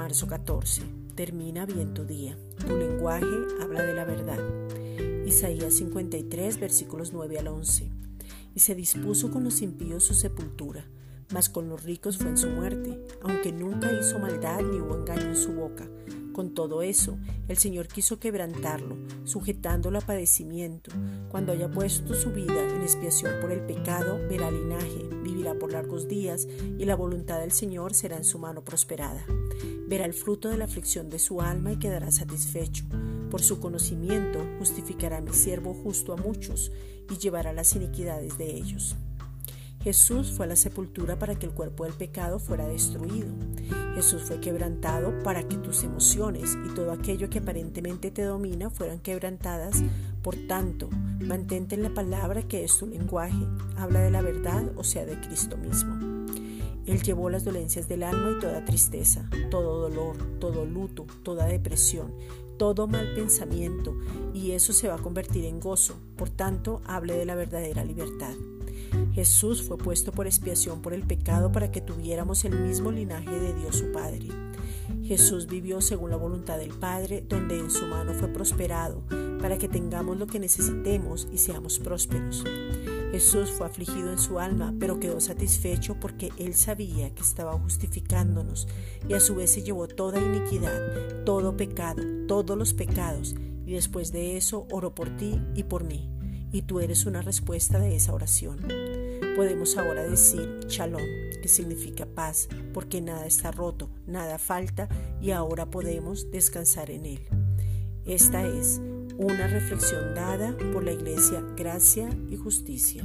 Verso 14. Termina bien tu día. Tu lenguaje habla de la verdad. Isaías 53, versículos 9 al 11. Y se dispuso con los impíos su sepultura, mas con los ricos fue en su muerte, aunque nunca hizo maldad ni hubo engaño en su boca. Con todo eso, el Señor quiso quebrantarlo, sujetándolo a padecimiento. Cuando haya puesto su vida en expiación por el pecado, verá linaje, vivirá por largos días, y la voluntad del Señor será en su mano prosperada. Verá el fruto de la aflicción de su alma y quedará satisfecho. Por su conocimiento justificará mi siervo justo a muchos, y llevará las iniquidades de ellos. Jesús fue a la sepultura para que el cuerpo del pecado fuera destruido. Jesús fue quebrantado para que tus emociones y todo aquello que aparentemente te domina fueran quebrantadas. Por tanto, mantente en la palabra que es tu lenguaje. Habla de la verdad, o sea, de Cristo mismo. Él llevó las dolencias del alma y toda tristeza, todo dolor, todo luto, toda depresión, todo mal pensamiento, y eso se va a convertir en gozo. Por tanto, hable de la verdadera libertad. Jesús fue puesto por expiación por el pecado para que tuviéramos el mismo linaje de Dios su Padre. Jesús vivió según la voluntad del Padre, donde en su mano fue prosperado, para que tengamos lo que necesitemos y seamos prósperos. Jesús fue afligido en su alma, pero quedó satisfecho porque él sabía que estaba justificándonos y a su vez se llevó toda iniquidad, todo pecado, todos los pecados, y después de eso oró por ti y por mí y tú eres una respuesta de esa oración. Podemos ahora decir shalom, que significa paz, porque nada está roto, nada falta y ahora podemos descansar en él. Esta es una reflexión dada por la Iglesia Gracia y Justicia.